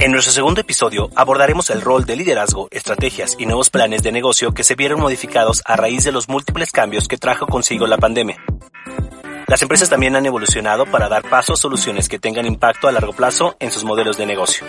En nuestro segundo episodio abordaremos el rol de liderazgo, estrategias y nuevos planes de negocio que se vieron modificados a raíz de los múltiples cambios que trajo consigo la pandemia. Las empresas también han evolucionado para dar paso a soluciones que tengan impacto a largo plazo en sus modelos de negocio.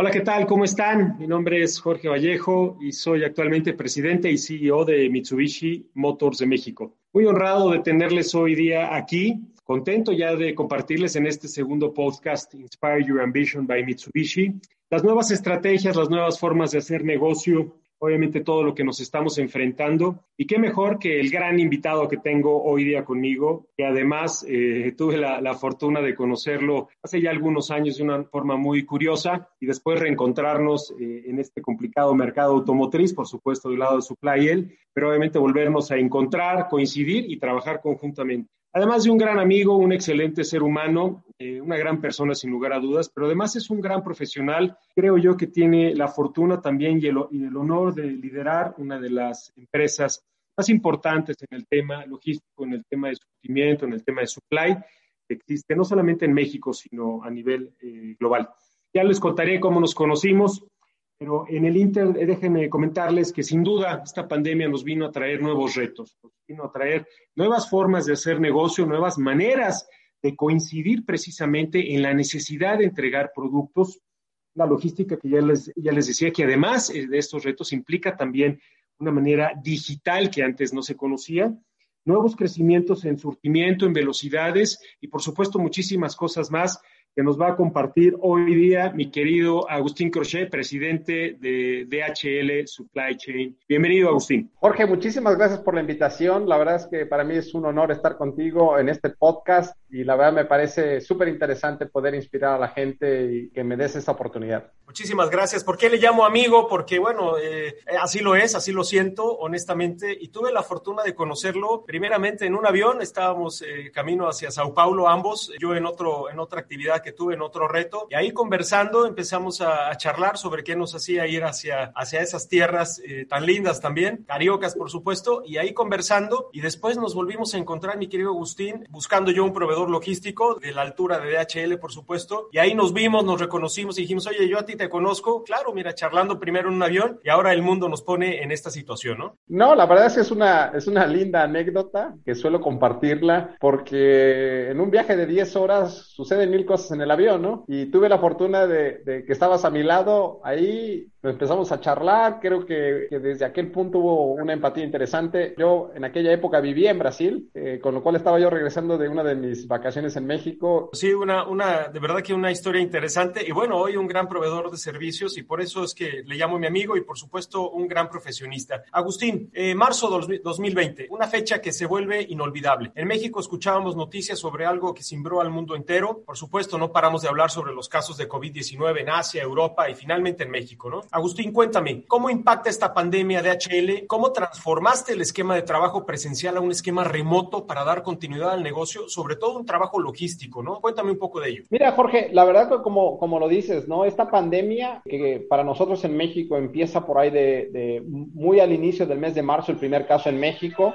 Hola, ¿qué tal? ¿Cómo están? Mi nombre es Jorge Vallejo y soy actualmente presidente y CEO de Mitsubishi Motors de México. Muy honrado de tenerles hoy día aquí contento ya de compartirles en este segundo podcast Inspire Your Ambition by Mitsubishi las nuevas estrategias, las nuevas formas de hacer negocio, obviamente todo lo que nos estamos enfrentando. Y qué mejor que el gran invitado que tengo hoy día conmigo, que además eh, tuve la, fortuna de conocerlo hace ya algunos años de una forma muy curiosa y después reencontrarnos eh, en este complicado mercado automotriz, por supuesto del lado de Supply él, pero obviamente volvernos a encontrar, coincidir y trabajar conjuntamente. Además de un gran amigo, un excelente ser humano, eh, una gran persona sin lugar a dudas, pero además es un gran profesional. Creo yo que tiene la fortuna también y el, y el honor de liderar una de las empresas más importantes en el tema logístico, en el tema de surtimiento, en el tema de supply, que existe no solamente en México, sino a nivel eh, global. Ya les contaré cómo nos conocimos. Pero en el Inter, eh, déjenme comentarles que sin duda esta pandemia nos vino a traer nuevos retos, nos vino a traer nuevas formas de hacer negocio, nuevas maneras de coincidir precisamente en la necesidad de entregar productos, la logística que ya les, ya les decía, que además eh, de estos retos implica también una manera digital que antes no se conocía, nuevos crecimientos en surtimiento, en velocidades y por supuesto muchísimas cosas más que nos va a compartir hoy día mi querido Agustín Crochet, presidente de DHL Supply Chain. Bienvenido, Agustín. Jorge, muchísimas gracias por la invitación. La verdad es que para mí es un honor estar contigo en este podcast y la verdad me parece súper interesante poder inspirar a la gente y que me des esta oportunidad. Muchísimas gracias. ¿Por qué le llamo amigo? Porque, bueno, eh, así lo es, así lo siento, honestamente. Y tuve la fortuna de conocerlo primeramente en un avión. Estábamos eh, camino hacia Sao Paulo ambos, yo en, otro, en otra actividad que tuve en otro reto. Y ahí conversando empezamos a, charlar sobre qué nos hacía ir hacia, hacia esas tierras eh, tan lindas también, cariocas por supuesto, y ahí conversando y después nos volvimos a encontrar, mi querido Agustín, buscando yo un proveedor logístico de la altura de DHL por supuesto, y ahí nos vimos, nos reconocimos y dijimos, oye, yo a ti te conozco, claro, mira, charlando primero en un avión y ahora el mundo nos pone en esta situación, ¿no? No, la verdad es que es una, es una linda anécdota que suelo compartirla porque en un viaje de 10 horas suceden mil cosas en en el avión, ¿no? Y tuve la fortuna de, que estabas a mi lado ahí, empezamos a charlar, creo que, desde aquel punto hubo una empatía interesante. Yo en aquella época vivía en Brasil, eh, con lo cual estaba yo regresando de una de mis vacaciones en México. Sí, una, una, de verdad que una historia interesante y bueno, hoy un gran proveedor de servicios y por eso es que le llamo mi amigo y por supuesto un gran profesionista. Agustín, eh, marzo 2020, una fecha que se vuelve inolvidable. En México escuchábamos noticias sobre algo que cimbró al mundo entero, por supuesto no paramos de hablar sobre los casos de COVID-19 en Asia, Europa y finalmente en México, ¿no? Agustín, cuéntame, ¿cómo impacta esta pandemia de HL? ¿Cómo transformaste el esquema de trabajo presencial a un esquema remoto para dar continuidad al negocio, sobre todo un trabajo logístico, ¿no? Cuéntame un poco de ello. Mira, Jorge, la verdad que como, como lo dices, ¿no? Esta pandemia que para nosotros en México empieza por ahí de, de muy al inicio del mes de marzo, el primer caso en México,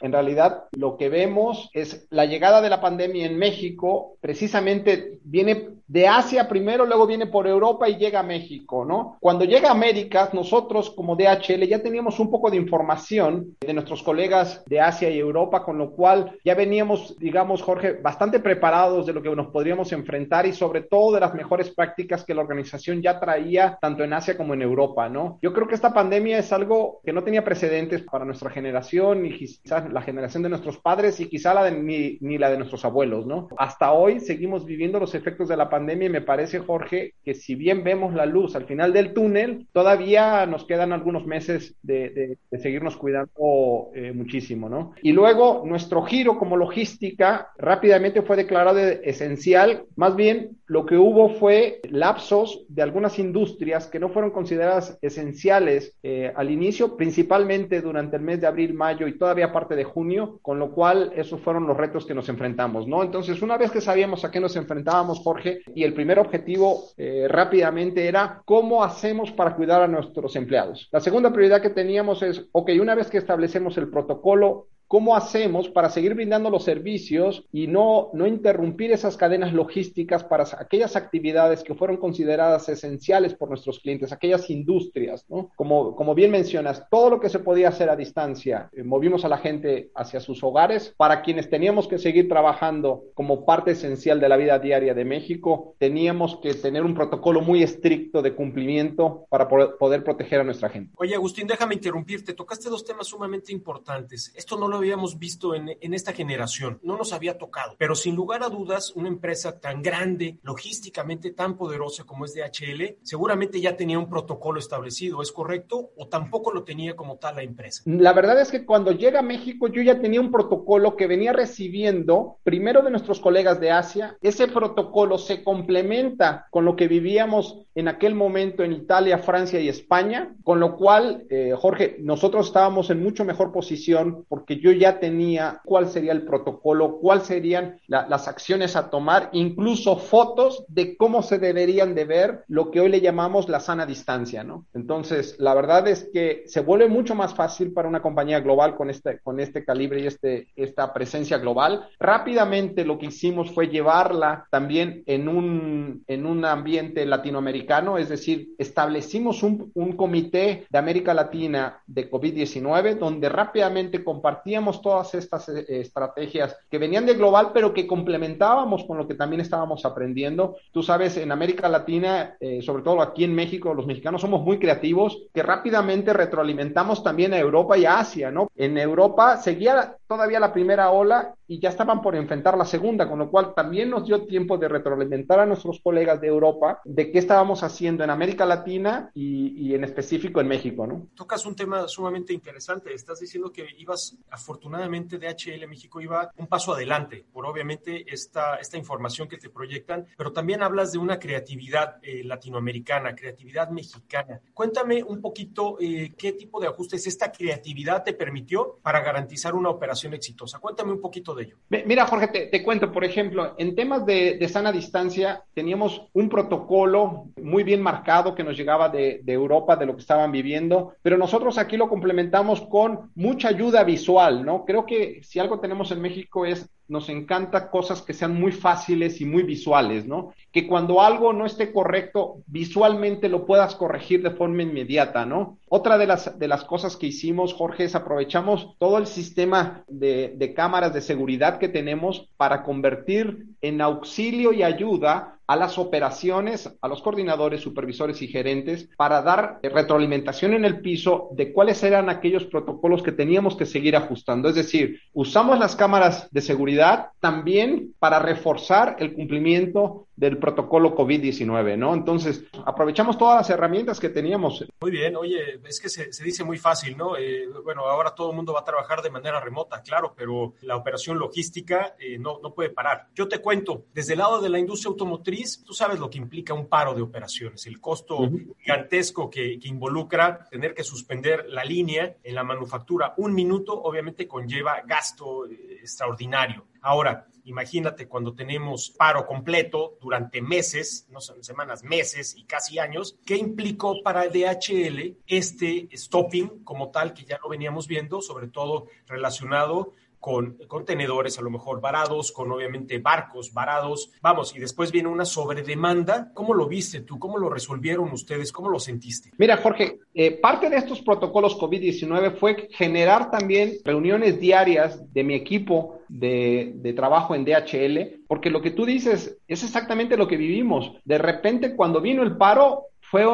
en realidad, lo que vemos es la llegada de la pandemia en México, precisamente viene de Asia primero, luego viene por Europa y llega a México, ¿no? Cuando llega a América, nosotros como DHL ya teníamos un poco de información de nuestros colegas de Asia y Europa, con lo cual ya veníamos, digamos, Jorge, bastante preparados de lo que nos podríamos enfrentar y sobre todo de las mejores prácticas que la organización ya traía tanto en Asia como en Europa, ¿no? Yo creo que esta pandemia es algo que no tenía precedentes para nuestra generación y quizás la generación de nuestros padres y quizá la de ni, ni, la de nuestros abuelos, ¿no? Hasta hoy seguimos viviendo los efectos de la pandemia y me parece, Jorge, que si bien vemos la luz al final del túnel, todavía nos quedan algunos meses de, de, seguirnos cuidando eh, muchísimo, ¿no? Y luego nuestro giro como logística rápidamente fue declarado esencial, más bien lo que hubo fue lapsos de algunas industrias que no fueron consideradas esenciales eh, al inicio, principalmente durante el mes de abril, mayo y todavía parte de junio, con lo cual esos fueron los retos que nos enfrentamos, ¿no? Entonces, una vez que sabíamos a qué nos enfrentábamos, Jorge, y el primer objetivo eh, rápidamente era cómo hacemos para cuidar a nuestros empleados. La segunda prioridad que teníamos es, ok, una vez que establecemos el protocolo, ¿Cómo hacemos para seguir brindando los servicios y no, no interrumpir esas cadenas logísticas para aquellas actividades que fueron consideradas esenciales por nuestros clientes, aquellas industrias, ¿no? Como, como bien mencionas, todo lo que se podía hacer a distancia, eh, movimos a la gente hacia sus hogares. Para quienes teníamos que seguir trabajando como parte esencial de la vida diaria de México, teníamos que tener un protocolo muy estricto de cumplimiento para poder, proteger a nuestra gente. Oye, Agustín, déjame interrumpirte. Tocaste dos temas sumamente importantes. Esto no lo habíamos visto en, esta generación, no nos había tocado, pero sin lugar a dudas, una empresa tan grande, logísticamente tan poderosa como es DHL, seguramente ya tenía un protocolo establecido, ¿es correcto? ¿O tampoco lo tenía como tal la empresa? La verdad es que cuando llega a México yo ya tenía un protocolo que venía recibiendo primero de nuestros colegas de Asia, ese protocolo se complementa con lo que vivíamos en aquel momento en Italia, Francia y España, con lo cual, eh, Jorge, nosotros estábamos en mucho mejor posición porque yo ya tenía cuál sería el protocolo, cuáles serían la, las acciones a tomar, incluso fotos de cómo se deberían de ver lo que hoy le llamamos la sana distancia, ¿no? Entonces, la verdad es que se vuelve mucho más fácil para una compañía global con este, con este calibre y este, esta presencia global. Rápidamente lo que hicimos fue llevarla también en un, en un ambiente latinoamericano, es decir, establecimos un, un comité de América Latina de COVID-19 donde rápidamente compartíamos todas estas eh, estrategias que venían de global, pero que complementábamos con lo que también estábamos aprendiendo. Tú sabes, en América Latina, eh, sobre todo aquí en México, los mexicanos somos muy creativos, que rápidamente retroalimentamos también a Europa y a Asia, ¿no? En Europa seguía todavía la primera ola y ya estaban por enfrentar la segunda, con lo cual también nos dio tiempo de retroalimentar a nuestros colegas de Europa de qué estábamos haciendo en América Latina y, y en específico en México, ¿no? Tocas un tema sumamente interesante. Estás diciendo que ibas, afortunadamente, DHL México iba un paso adelante por obviamente esta, esta información que te proyectan, pero también hablas de una creatividad eh, latinoamericana, creatividad mexicana. Cuéntame un poquito eh, qué tipo de ajustes esta creatividad te permitió para garantizar una operación exitosa. Cuéntame un poquito de Mira, Jorge, te, cuento, por ejemplo, en temas de, sana distancia, teníamos un protocolo muy bien marcado que nos llegaba de, de, Europa, de lo que estaban viviendo, pero nosotros aquí lo complementamos con mucha ayuda visual, ¿no? Creo que si algo tenemos en México es nos encanta cosas que sean muy fáciles y muy visuales, ¿no? Que cuando algo no esté correcto, visualmente lo puedas corregir de forma inmediata, ¿no? Otra de las, de las cosas que hicimos, Jorge, es aprovechamos todo el sistema de, de cámaras de seguridad que tenemos para convertir en auxilio y ayuda a las operaciones, a los coordinadores, supervisores y gerentes para dar retroalimentación en el piso de cuáles eran aquellos protocolos que teníamos que seguir ajustando. Es decir, usamos las cámaras de seguridad también para reforzar el cumplimiento del protocolo COVID-19, ¿no? Entonces, aprovechamos todas las herramientas que teníamos. Muy bien, oye, es que se, se dice muy fácil, ¿no? Eh, bueno, ahora todo el mundo va a trabajar de manera remota, claro, pero la operación logística eh, no, no puede parar. Yo te cuento, desde el lado de la industria automotriz, tú sabes lo que implica un paro de operaciones, el costo gigantesco que, que involucra tener que suspender la línea en la manufactura. Un minuto, obviamente, conlleva gasto eh, extraordinario. Ahora, imagínate cuando tenemos paro completo durante meses, no son semanas, meses y casi años, ¿qué implicó para DHL este stopping como tal que ya lo veníamos viendo, sobre todo relacionado con contenedores a lo mejor varados, con obviamente barcos varados. Vamos, y después viene una sobredemanda. ¿Cómo lo viste tú? ¿Cómo lo resolvieron ustedes? ¿Cómo lo sentiste? Mira, Jorge, eh, parte de estos protocolos COVID-19 fue generar también reuniones diarias de mi equipo de, de, trabajo en DHL, porque lo que tú dices es exactamente lo que vivimos. De repente, cuando vino el paro, fue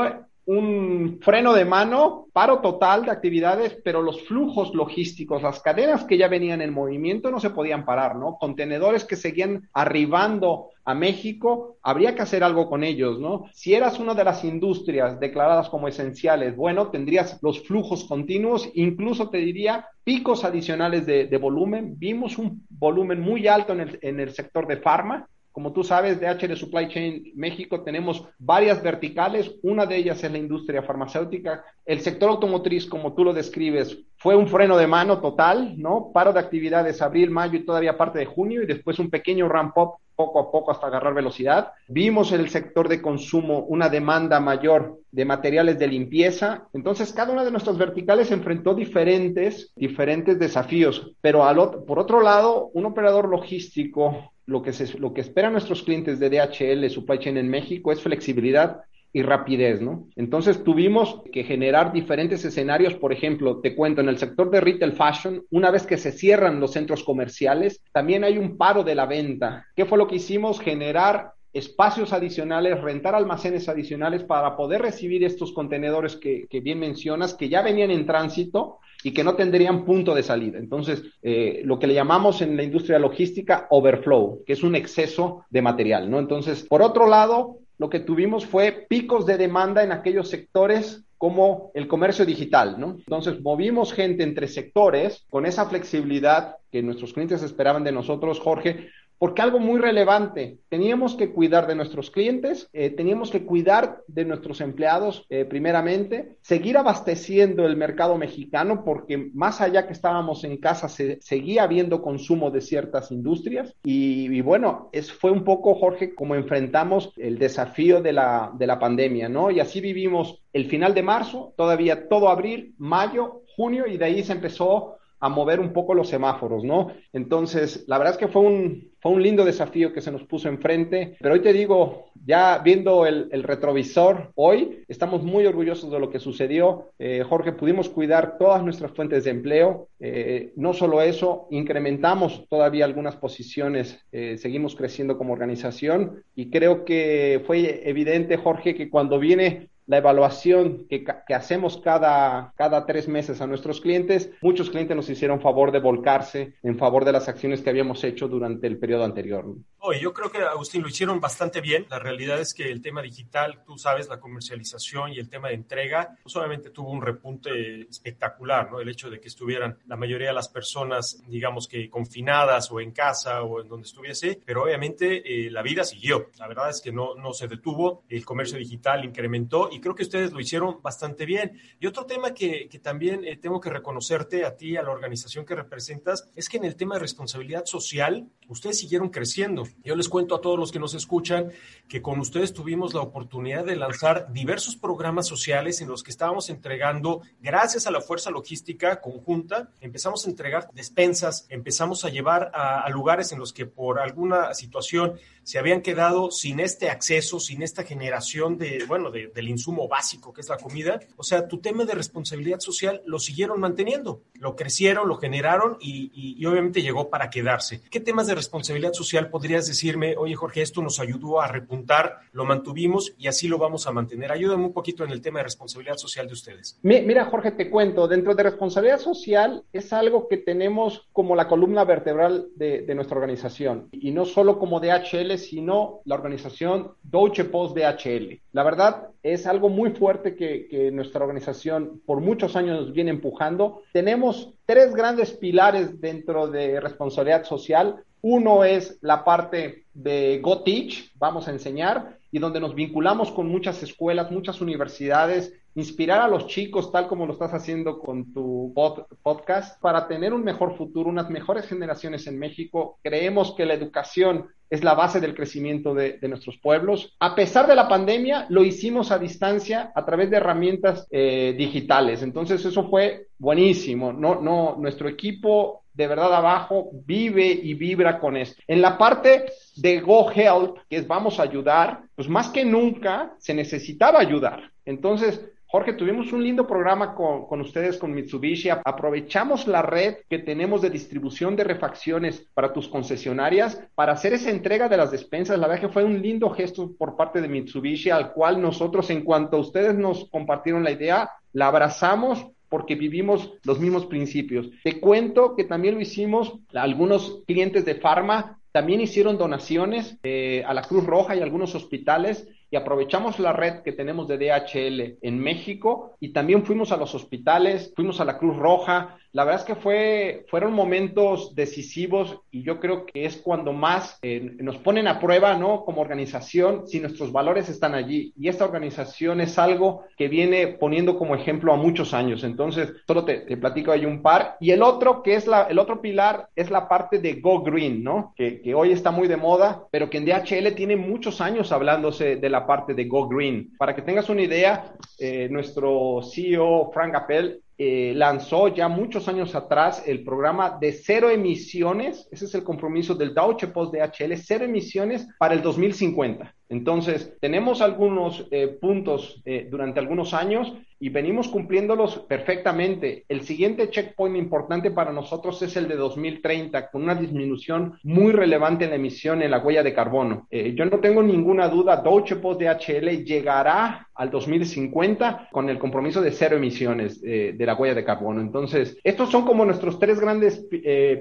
un freno de mano, paro total de actividades, pero los flujos logísticos, las cadenas que ya venían en movimiento no se podían parar, ¿no? Contenedores que seguían arribando a México, habría que hacer algo con ellos, ¿no? Si eras una de las industrias declaradas como esenciales, bueno, tendrías los flujos continuos, incluso te diría picos adicionales de, de volumen. Vimos un volumen muy alto en el, en el sector de farma, como tú sabes, DHL Supply Chain México tenemos varias verticales, una de ellas es la industria farmacéutica. El sector automotriz, como tú lo describes, fue un freno de mano total, ¿no? Paro de actividades abril, mayo y todavía parte de junio y después un pequeño ramp up poco a poco hasta agarrar velocidad. Vimos en el sector de consumo una demanda mayor de materiales de limpieza. Entonces, cada una de nuestras verticales enfrentó diferentes, diferentes desafíos. Pero al por otro lado, un operador logístico, lo que, se, lo que esperan nuestros clientes de DHL Supply Chain en México es flexibilidad y rapidez, ¿no? Entonces tuvimos que generar diferentes escenarios, por ejemplo, te cuento, en el sector de retail fashion, una vez que se cierran los centros comerciales, también hay un paro de la venta. ¿Qué fue lo que hicimos? Generar espacios adicionales, rentar almacenes adicionales para poder recibir estos contenedores que, bien mencionas, que ya venían en tránsito y que no tendrían punto de salida. Entonces, eh, lo que le llamamos en la industria logística overflow, que es un exceso de material, ¿no? Entonces, por otro lado, lo que tuvimos fue picos de demanda en aquellos sectores como el comercio digital, ¿no? Entonces movimos gente entre sectores con esa flexibilidad que nuestros clientes esperaban de nosotros, Jorge, porque algo muy relevante, teníamos que cuidar de nuestros clientes, eh, teníamos que cuidar de nuestros empleados eh, primeramente, seguir abasteciendo el mercado mexicano, porque más allá que estábamos en casa, se, seguía habiendo consumo de ciertas industrias. Y, bueno, es, fue un poco, Jorge, como enfrentamos el desafío de la, de la pandemia, ¿no? Y así vivimos el final de marzo, todavía todo abril, mayo, junio, y de ahí se empezó a mover un poco los semáforos, ¿no? Entonces, la verdad es que fue un, fue un lindo desafío que se nos puso enfrente, pero hoy te digo, ya viendo el, retrovisor, hoy estamos muy orgullosos de lo que sucedió. Eh, Jorge, pudimos cuidar todas nuestras fuentes de empleo. Eh, no solo eso, incrementamos todavía algunas posiciones, eh, seguimos creciendo como organización y creo que fue evidente, Jorge, que cuando viene la evaluación que, hacemos cada, cada tres meses a nuestros clientes, muchos clientes nos hicieron favor de volcarse en favor de las acciones que habíamos hecho durante el periodo anterior. Oye, yo creo que, Agustín, lo hicieron bastante bien. La realidad es que el tema digital, tú sabes, la comercialización y el tema de entrega, no solamente tuvo un repunte espectacular, ¿no? El hecho de que estuvieran la mayoría de las personas, digamos que confinadas o en casa o en donde estuviese, pero obviamente eh, la vida siguió. La verdad es que no, no se detuvo, el comercio digital incrementó y creo que ustedes lo hicieron bastante bien. Y otro tema que, que también eh, tengo que reconocerte a ti, a la organización que representas, es que en el tema de responsabilidad social, ustedes siguieron creciendo. Yo les cuento a todos los que nos escuchan que con ustedes tuvimos la oportunidad de lanzar diversos programas sociales en los que estábamos entregando, gracias a la fuerza logística conjunta, empezamos a entregar despensas, empezamos a llevar a, lugares en los que por alguna situación se habían quedado sin este acceso, sin esta generación de, bueno, del insumo básico que es la comida. O sea, tu tema de responsabilidad social lo siguieron manteniendo, lo crecieron, lo generaron y, obviamente llegó para quedarse. ¿Qué temas de responsabilidad social podrías decirme, oye Jorge, esto nos ayudó a repuntar, lo mantuvimos y así lo vamos a mantener? Ayúdame un poquito en el tema de responsabilidad social de ustedes. Mira, Jorge, te cuento, dentro de responsabilidad social es algo que tenemos como la columna vertebral de, nuestra organización y no solo como DHL, sino la organización Deutsche Post DHL. La verdad es algo muy fuerte que, que nuestra organización por muchos años viene empujando. Tenemos tres grandes pilares dentro de responsabilidad social. Uno es la parte de Go Teach, vamos a enseñar, y donde nos vinculamos con muchas escuelas, muchas universidades, inspirar a los chicos, tal como lo estás haciendo con tu podcast, para tener un mejor futuro, unas mejores generaciones en México. Creemos que la educación es la base del crecimiento de, nuestros pueblos. A pesar de la pandemia, lo hicimos a distancia a través de herramientas eh, digitales. Entonces, eso fue buenísimo. No, no, nuestro equipo de verdad abajo vive y vibra con esto. En la parte de Go Help, que es vamos a ayudar, pues más que nunca se necesitaba ayudar. Entonces, Jorge, tuvimos un lindo programa con, ustedes, con Mitsubishi. Aprovechamos la red que tenemos de distribución de refacciones para tus concesionarias para hacer esa entrega de las despensas. La verdad que fue un lindo gesto por parte de Mitsubishi, al cual nosotros, en cuanto ustedes nos compartieron la idea, la abrazamos porque vivimos los mismos principios. Te cuento que también lo hicimos, algunos clientes de Pharma también hicieron donaciones eh, a la Cruz Roja y a algunos hospitales y aprovechamos la red que tenemos de DHL en México y también fuimos a los hospitales, fuimos a la Cruz Roja, la verdad es que fue, fueron momentos decisivos y yo creo que es cuando más eh, nos ponen a prueba, ¿no? Como organización, si nuestros valores están allí. Y esta organización es algo que viene poniendo como ejemplo a muchos años. Entonces, solo te, platico ahí un par. Y el otro, que es la, el otro pilar, es la parte de Go Green, ¿no? Que, que hoy está muy de moda, pero que en DHL tiene muchos años hablándose de la parte de Go Green. Para que tengas una idea, eh, nuestro CEO, Frank Appel, eh, lanzó ya muchos años atrás el programa de cero emisiones, ese es el compromiso del Deutsche Post DHL, cero emisiones para el 2050. Entonces, tenemos algunos eh, puntos eh, durante algunos años y venimos cumpliéndolos perfectamente. El siguiente checkpoint importante para nosotros es el de 2030, con una disminución muy relevante en la emisión en la huella de carbono. Eh, yo no tengo ninguna duda, Deutsche Post DHL llegará al 2050 con el compromiso de cero emisiones de la huella de carbono. Entonces, estos son como nuestros tres grandes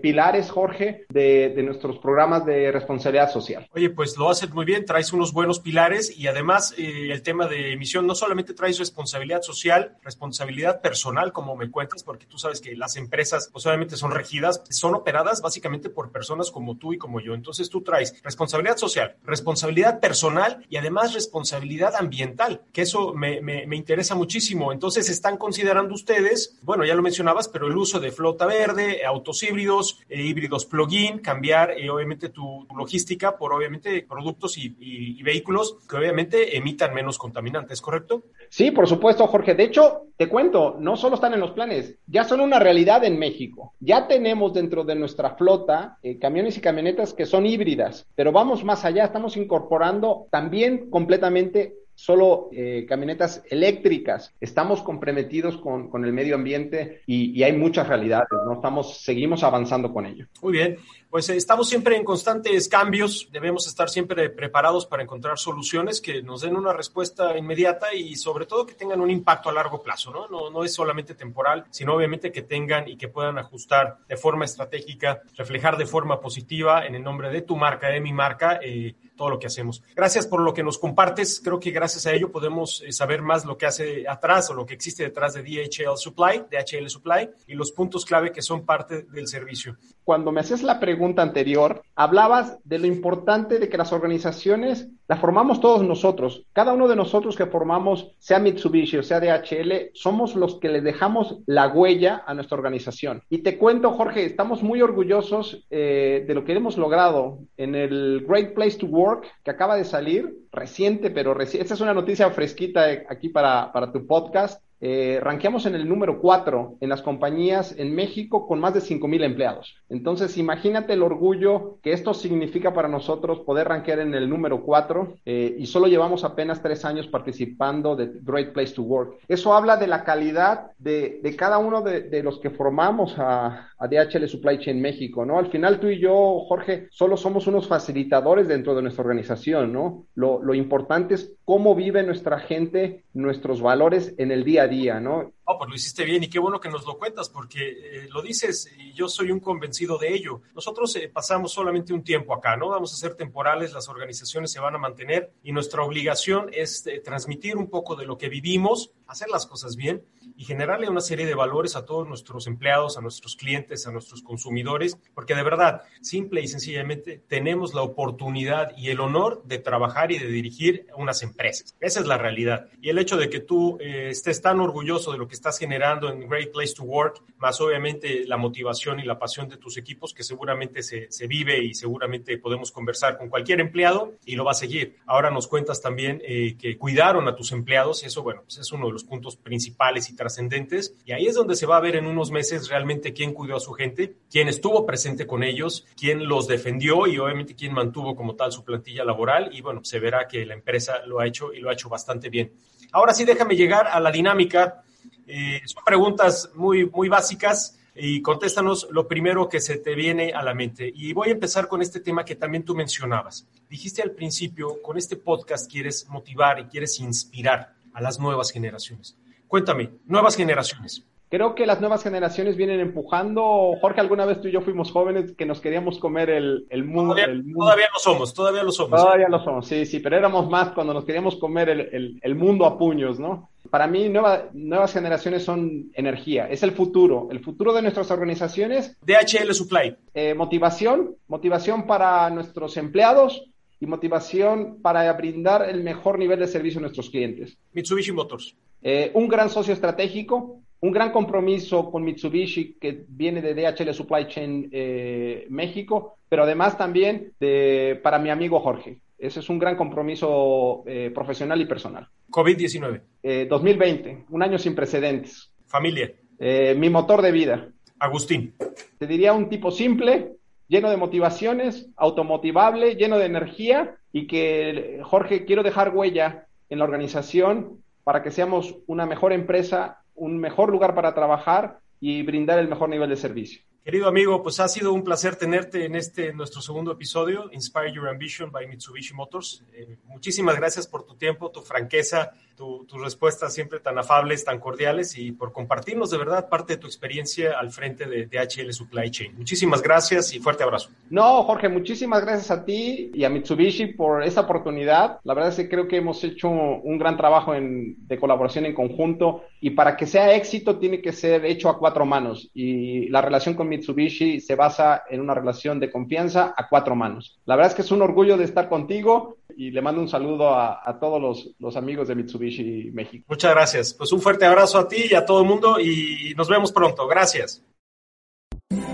pilares, Jorge, de, de nuestros programas de responsabilidad social. Oye, pues lo haces muy bien, traes unos buenos pilares y además eh, el tema de emisión no solamente traes responsabilidad social, responsabilidad personal, como me cuentas, porque tú sabes que las empresas pues obviamente son regidas, son operadas básicamente por personas como tú y como yo. Entonces tú traes responsabilidad social, responsabilidad personal y además responsabilidad ambiental, que eso me, me, interesa muchísimo. Entonces están considerando ustedes, bueno, ya lo mencionabas, pero el uso de flota verde, autos híbridos, eh, híbridos plug-in, cambiar eh, obviamente tu, logística por obviamente productos y, y vehículos que obviamente emitan menos contaminantes, ¿correcto? Sí, por supuesto, Jorge. De hecho, te cuento, no solo están en los planes, ya son una realidad en México. Ya tenemos dentro de nuestra flota eh, camiones y camionetas que son híbridas, pero vamos más allá, estamos incorporando también completamente solo eh, camionetas eléctricas. Estamos comprometidos con, con el medio ambiente y, y, hay muchas realidades, ¿no? Estamos, seguimos avanzando con ello. Muy bien, pues estamos siempre en constantes cambios, debemos estar siempre preparados para encontrar soluciones que nos den una respuesta inmediata y sobre todo que tengan un impacto a largo plazo, ¿no? No, no es solamente temporal, sino obviamente que tengan y que puedan ajustar de forma estratégica, reflejar de forma positiva en el nombre de tu marca, de mi marca, eh, todo lo que hacemos. Gracias por lo que nos compartes. Creo que gracias a ello podemos eh, saber más lo que hace atrás o lo que existe detrás de DHL Supply, DHL Supply y los puntos clave que son parte del servicio. Cuando me haces la pregunta anterior, hablabas de lo importante de que las organizaciones la formamos todos nosotros. Cada uno de nosotros que formamos, sea Mitsubishi o sea DHL, somos los que le dejamos la huella a nuestra organización. Y te cuento, Jorge, estamos muy orgullosos eh, de lo que hemos logrado en el Great Place to Work que acaba de salir, reciente, pero reciente. Esta es una noticia fresquita aquí para, para tu podcast eh, ranqueamos en el número 4 en las compañías en México con más de 5 mil empleados. Entonces, imagínate el orgullo que esto significa para nosotros poder rankear en el número 4 eh, y solo llevamos apenas tres años participando de Great Place to Work. Eso habla de la calidad de, de cada uno de, de, los que formamos a, a, DHL Supply Chain México, ¿no? Al final tú y yo, Jorge, solo somos unos facilitadores dentro de nuestra organización, ¿no? Lo, lo importante es cómo vive nuestra gente, nuestros valores en el día día, ¿no? Oh, pues lo hiciste bien y qué bueno que nos lo cuentas porque eh, lo dices y yo soy un convencido de ello. Nosotros eh, pasamos solamente un tiempo acá, ¿no? Vamos a ser temporales, las organizaciones se van a mantener y nuestra obligación es eh, transmitir un poco de lo que vivimos, hacer las cosas bien y generarle una serie de valores a todos nuestros empleados, a nuestros clientes, a nuestros consumidores, porque de verdad, simple y sencillamente, tenemos la oportunidad y el honor de trabajar y de dirigir unas empresas. Esa es la realidad. Y el hecho de que tú eh, estés tan orgulloso de lo que estás generando en Great Place to Work, más obviamente la motivación y la pasión de tus equipos, que seguramente se, se vive y seguramente podemos conversar con cualquier empleado y lo va a seguir. Ahora nos cuentas también eh, que cuidaron a tus empleados y eso, bueno, pues es uno de los puntos principales y trascendentes. Y ahí es donde se va a ver en unos meses realmente quién cuidó a su gente, quién estuvo presente con ellos, quién los defendió y obviamente quién mantuvo como tal su plantilla laboral. Y bueno, se verá que la empresa lo ha hecho y lo ha hecho bastante bien. Ahora sí, déjame llegar a la dinámica. Eh, son preguntas muy, muy básicas y contéstanos lo primero que se te viene a la mente. Y voy a empezar con este tema que también tú mencionabas. Dijiste al principio, con este podcast quieres motivar y quieres inspirar a las nuevas generaciones. Cuéntame, nuevas generaciones. Creo que las nuevas generaciones vienen empujando. Jorge, alguna vez tú y yo fuimos jóvenes que nos queríamos comer el, el, mundo, todavía, el mundo. Todavía lo somos, todavía lo somos. Todavía lo somos, sí, sí, pero éramos más cuando nos queríamos comer el, el, el mundo a puños, ¿no? Para mí, nuevas generaciones son energía, es el futuro, el futuro de nuestras organizaciones. DHL Supply. Eh, motivación, motivación para nuestros empleados y motivación para brindar el mejor nivel de servicio a nuestros clientes. Mitsubishi Motors. Eh, un gran socio estratégico, un gran compromiso con Mitsubishi que viene de DHL Supply Chain eh, México, pero además también de, para mi amigo Jorge. Ese es un gran compromiso eh, profesional y personal. COVID-19. 2020, un año sin precedentes. Familia. mi motor de vida. Agustín. Te diría un tipo simple, lleno de motivaciones, automotivable, lleno de energía y que, Jorge, quiero dejar huella en la organización para que seamos una mejor empresa, un mejor lugar para trabajar y brindar el mejor nivel de servicio. Querido amigo, pues ha sido un placer tenerte en este nuestro segundo episodio, Inspire Your Ambition by Mitsubishi Motors. Eh, muchísimas gracias por tu tiempo, tu franqueza, tus respuestas siempre tan afables, tan cordiales y por compartirnos de verdad parte de tu experiencia al frente de DHL Supply Chain. Muchísimas gracias y fuerte abrazo. No, Jorge, muchísimas gracias a ti y a Mitsubishi por esta oportunidad. La verdad es que creo que hemos hecho un gran trabajo de colaboración en conjunto y para que sea éxito tiene que ser hecho a cuatro manos y la relación con Mitsubishi se basa en una relación de confianza a cuatro manos. La verdad es que es un orgullo de estar contigo y le mando un saludo a, todos los, los amigos de Mitsubishi México. Muchas gracias. Pues un fuerte abrazo a ti y a todo el mundo y nos vemos pronto. Gracias.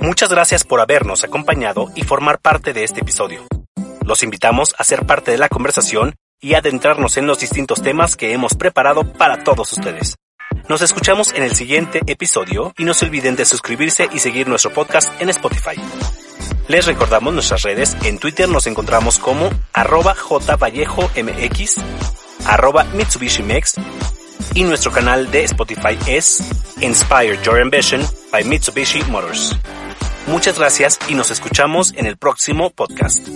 Muchas gracias por habernos acompañado y formar parte de este episodio. Los invitamos a ser parte de la conversación y adentrarnos en los distintos temas que hemos preparado para todos ustedes. Nos escuchamos en el siguiente episodio y no se olviden de suscribirse y seguir nuestro podcast en Spotify. Les recordamos nuestras redes, en Twitter nos encontramos como arroba jvallejomx arroba Mitsubishi Mix y nuestro canal de Spotify es Inspire Your Ambition by Mitsubishi Motors. Muchas gracias y nos escuchamos en el próximo podcast.